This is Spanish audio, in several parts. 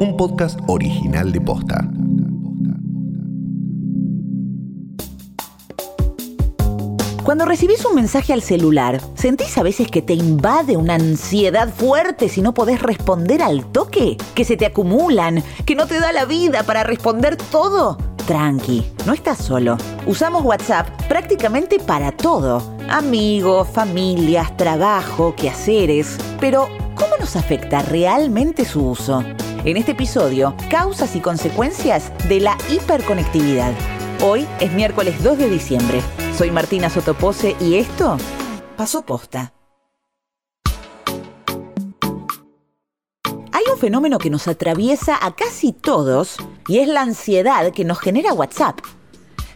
un podcast original de Posta. Cuando recibís un mensaje al celular, ¿sentís a veces que te invade una ansiedad fuerte si no podés responder al toque? ¿Que se te acumulan? ¿Que no te da la vida para responder todo? Tranqui, no estás solo. Usamos WhatsApp prácticamente para todo. Amigos, familias, trabajo, quehaceres. Pero, ¿cómo nos afecta realmente su uso? En este episodio, causas y consecuencias de la hiperconectividad. Hoy es miércoles 2 de diciembre. Soy Martina Sotopose y esto pasó posta. Hay un fenómeno que nos atraviesa a casi todos y es la ansiedad que nos genera WhatsApp.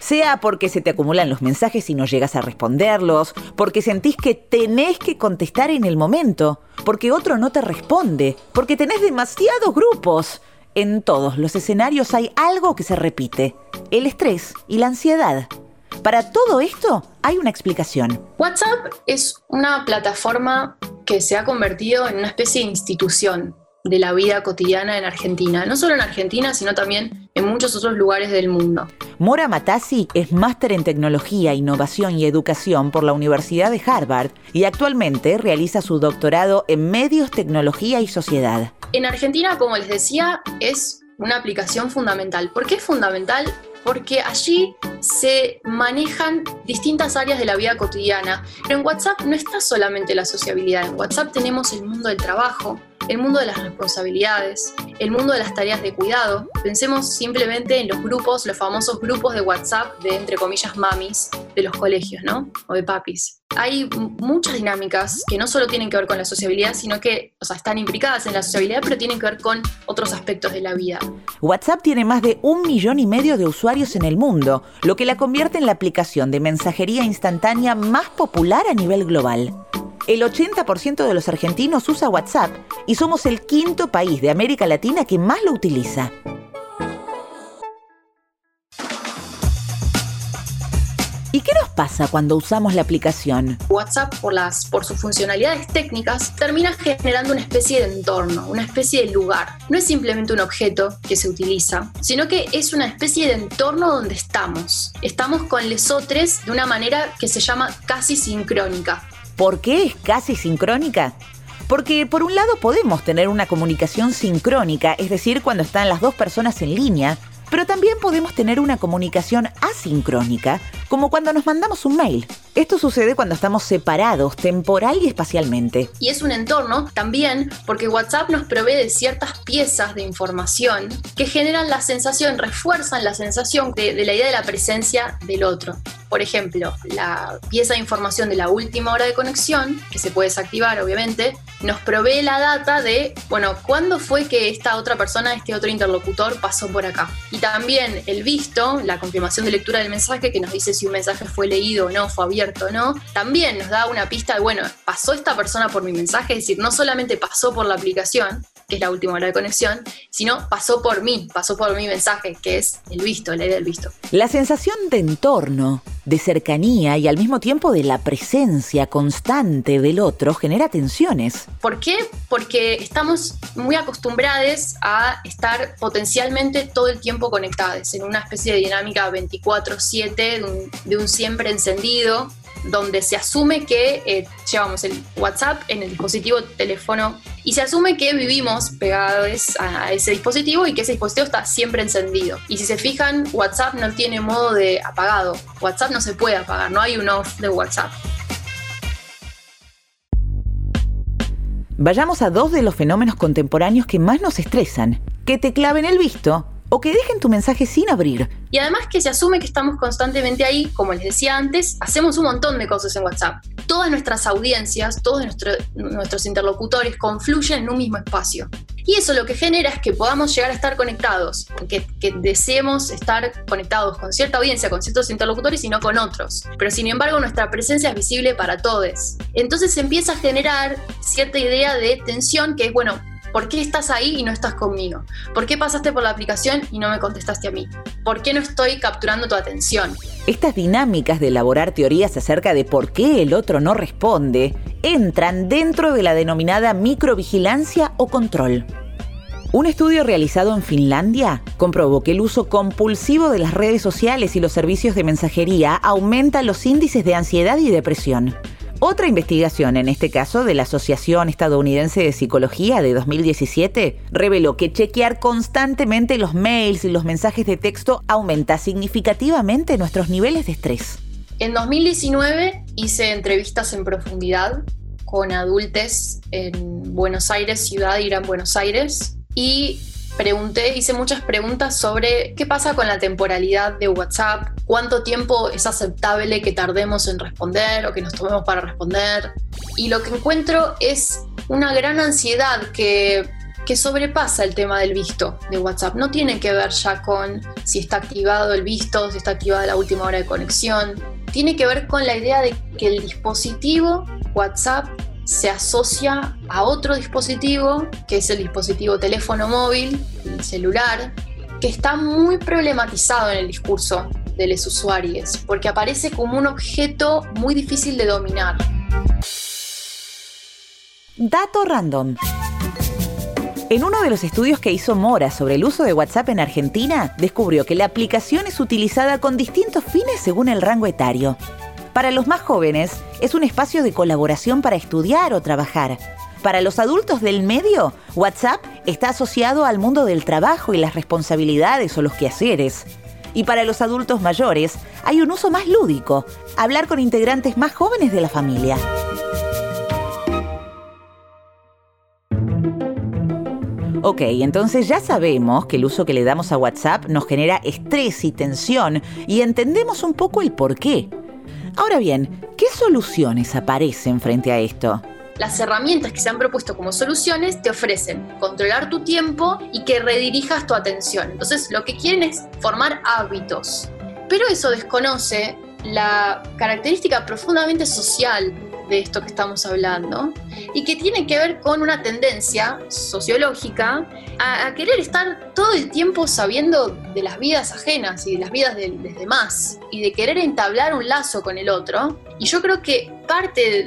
Sea porque se te acumulan los mensajes y no llegas a responderlos, porque sentís que tenés que contestar en el momento, porque otro no te responde, porque tenés demasiados grupos. En todos los escenarios hay algo que se repite, el estrés y la ansiedad. Para todo esto hay una explicación. WhatsApp es una plataforma que se ha convertido en una especie de institución de la vida cotidiana en Argentina. No solo en Argentina, sino también en muchos otros lugares del mundo. Mora Matassi es máster en tecnología, innovación y educación por la Universidad de Harvard y actualmente realiza su doctorado en medios, tecnología y sociedad. En Argentina, como les decía, es una aplicación fundamental. ¿Por qué es fundamental? porque allí se manejan distintas áreas de la vida cotidiana. Pero en WhatsApp no está solamente la sociabilidad, en WhatsApp tenemos el mundo del trabajo, el mundo de las responsabilidades, el mundo de las tareas de cuidado. Pensemos simplemente en los grupos, los famosos grupos de WhatsApp de, entre comillas, mamis de los colegios, ¿no? O de papis hay muchas dinámicas que no solo tienen que ver con la sociabilidad, sino que, o sea, están implicadas en la sociabilidad, pero tienen que ver con otros aspectos de la vida. WhatsApp tiene más de un millón y medio de usuarios en el mundo, lo que la convierte en la aplicación de mensajería instantánea más popular a nivel global. El 80% de los argentinos usa WhatsApp y somos el quinto país de América Latina que más lo utiliza. ¿Y qué nos pasa cuando usamos la aplicación? WhatsApp, por, las, por sus funcionalidades técnicas, termina generando una especie de entorno, una especie de lugar. No es simplemente un objeto que se utiliza, sino que es una especie de entorno donde estamos. Estamos con lesotres de una manera que se llama casi sincrónica. ¿Por qué es casi sincrónica? Porque por un lado podemos tener una comunicación sincrónica, es decir, cuando están las dos personas en línea, pero también podemos tener una comunicación asincrónica, como cuando nos mandamos un mail. Esto sucede cuando estamos separados temporal y espacialmente. Y es un entorno también porque WhatsApp nos provee de ciertas piezas de información que generan la sensación, refuerzan la sensación de, de la idea de la presencia del otro. Por ejemplo, la pieza de información de la última hora de conexión, que se puede desactivar obviamente, nos provee la data de, bueno, ¿cuándo fue que esta otra persona, este otro interlocutor pasó por acá? Y también el visto, la confirmación de lectura del mensaje, que nos dice si un mensaje fue leído o no, fue abierto o no, también nos da una pista de, bueno, pasó esta persona por mi mensaje, es decir, no solamente pasó por la aplicación, que es la última hora de conexión, sino pasó por mí, pasó por mi mensaje, que es el visto, la idea del visto. La sensación de entorno de cercanía y al mismo tiempo de la presencia constante del otro genera tensiones. ¿Por qué? Porque estamos muy acostumbrados a estar potencialmente todo el tiempo conectados en una especie de dinámica 24/7 de un, de un siempre encendido donde se asume que eh, llevamos el WhatsApp en el dispositivo teléfono y se asume que vivimos pegados a ese dispositivo y que ese dispositivo está siempre encendido. Y si se fijan, WhatsApp no tiene modo de apagado. WhatsApp no se puede apagar, no hay un off de WhatsApp. Vayamos a dos de los fenómenos contemporáneos que más nos estresan. Que te claven el visto o que dejen tu mensaje sin abrir. Y además que se asume que estamos constantemente ahí, como les decía antes, hacemos un montón de cosas en WhatsApp. Todas nuestras audiencias, todos nuestros interlocutores confluyen en un mismo espacio. Y eso lo que genera es que podamos llegar a estar conectados, que, que, deseemos estar conectados con cierta audiencia, con ciertos interlocutores y no con otros. Pero sin embargo nuestra presencia es visible para todos. Entonces se empieza a generar cierta idea de tensión que es, bueno, ¿Por qué estás ahí y no estás conmigo? ¿Por qué pasaste por la aplicación y no me contestaste a mí? ¿Por qué no estoy capturando tu atención? Estas dinámicas de elaborar teorías acerca de por qué el otro no responde entran dentro de la denominada microvigilancia o control. Un estudio realizado en Finlandia comprobó que el uso compulsivo de las redes sociales y los servicios de mensajería aumenta los índices de ansiedad y depresión. Otra investigación, en este caso de la Asociación Estadounidense de Psicología de 2017, reveló que chequear constantemente los mails y los mensajes de texto aumenta significativamente nuestros niveles de estrés. En 2019 hice entrevistas en profundidad con adultos en Buenos Aires, ciudad de Gran Buenos Aires, y pregunté, hice muchas preguntas sobre qué pasa con la temporalidad de WhatsApp, cuánto tiempo es aceptable que tardemos en responder o que nos tomemos para responder. Y lo que encuentro es una gran ansiedad que, que sobrepasa el tema del visto de WhatsApp. No tiene que ver ya con si está activado el visto, si está activada la última hora de conexión. Tiene que ver con la idea de que el dispositivo WhatsApp se asocia a otro dispositivo, que es el dispositivo teléfono móvil, el celular, que está muy problematizado en el discurso de los usuarios, porque aparece como un objeto muy difícil de dominar. Dato random. En uno de los estudios que hizo Mora sobre el uso de WhatsApp en Argentina, descubrió que la aplicación es utilizada con distintos fines según el rango etario. Para los más jóvenes, es un espacio de colaboración para estudiar o trabajar. Para los adultos del medio, WhatsApp está asociado al mundo del trabajo y las responsabilidades o los quehaceres. Y para los adultos mayores, hay un uso más lúdico, hablar con integrantes más jóvenes de la familia. Ok, entonces ya sabemos que el uso que le damos a WhatsApp nos genera estrés y tensión y entendemos un poco el por qué. Ahora bien, ¿qué soluciones aparecen frente a esto? Las herramientas que se han propuesto como soluciones te ofrecen controlar tu tiempo y que redirijas tu atención. Entonces lo que quieren es formar hábitos. Pero eso desconoce la característica profundamente social de esto que estamos hablando y que tiene que ver con una tendencia sociológica a, querer estar todo el tiempo sabiendo de las vidas ajenas y de las vidas de, los demás y de querer entablar un lazo con el otro. Y yo creo que parte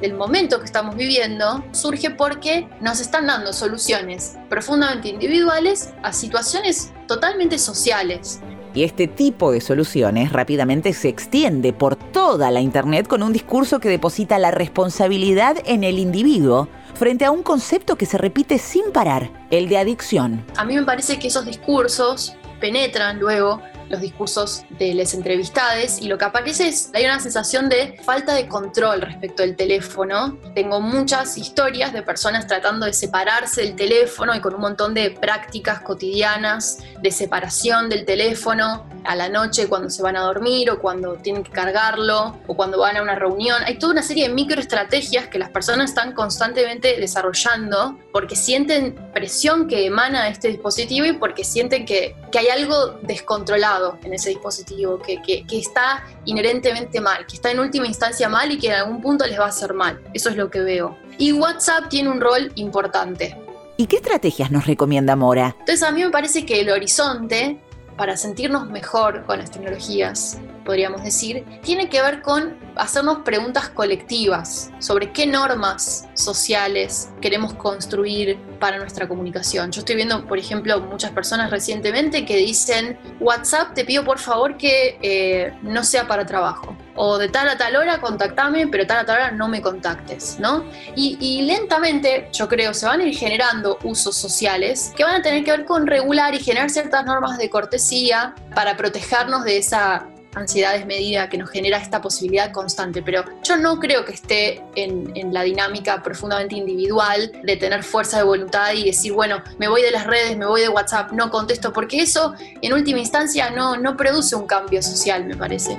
del momento que estamos viviendo surge porque nos están dando soluciones profundamente individuales a situaciones totalmente sociales. Y este tipo de soluciones rápidamente se extiende por toda la Internet con un discurso que deposita la responsabilidad en el individuo frente a un concepto que se repite sin parar, el de adicción. A mí me parece que esos discursos penetran luego los discursos de las entrevistades y lo que aparece es, hay una sensación de falta de control respecto del teléfono. Tengo muchas historias de personas tratando de separarse del teléfono y con un montón de prácticas cotidianas de separación del teléfono a la noche cuando se van a dormir o cuando tienen que cargarlo o cuando van a una reunión. Hay toda una serie de microestrategias que las personas están constantemente desarrollando porque sienten presión que emana este dispositivo y porque sienten que, que hay algo descontrolado en ese dispositivo, que, que, que está inherentemente mal, que está en última instancia mal y que en algún punto les va a hacer mal. Eso es lo que veo. Y WhatsApp tiene un rol importante. ¿Y qué estrategias nos recomienda Mora? Entonces a mí me parece que el horizonte para sentirnos mejor con las tecnologías, podríamos decir, tiene que ver con hacernos preguntas colectivas sobre qué normas sociales queremos construir para nuestra comunicación. Yo estoy viendo, por ejemplo, muchas personas recientemente que dicen, WhatsApp te pido por favor que eh, no sea para trabajo. O de tal a tal hora contactame, pero tal a tal hora no me contactes, ¿no? Y, y lentamente, yo creo, se van a ir generando usos sociales que van a tener que ver con regular y generar ciertas normas de cortesía para protegernos de esa ansiedad desmedida que nos genera esta posibilidad constante, pero yo no creo que esté en, en, la dinámica profundamente individual de tener fuerza de voluntad y decir, bueno, me voy de las redes, me voy de WhatsApp, no contesto, porque eso en última instancia no, no produce un cambio social, me parece.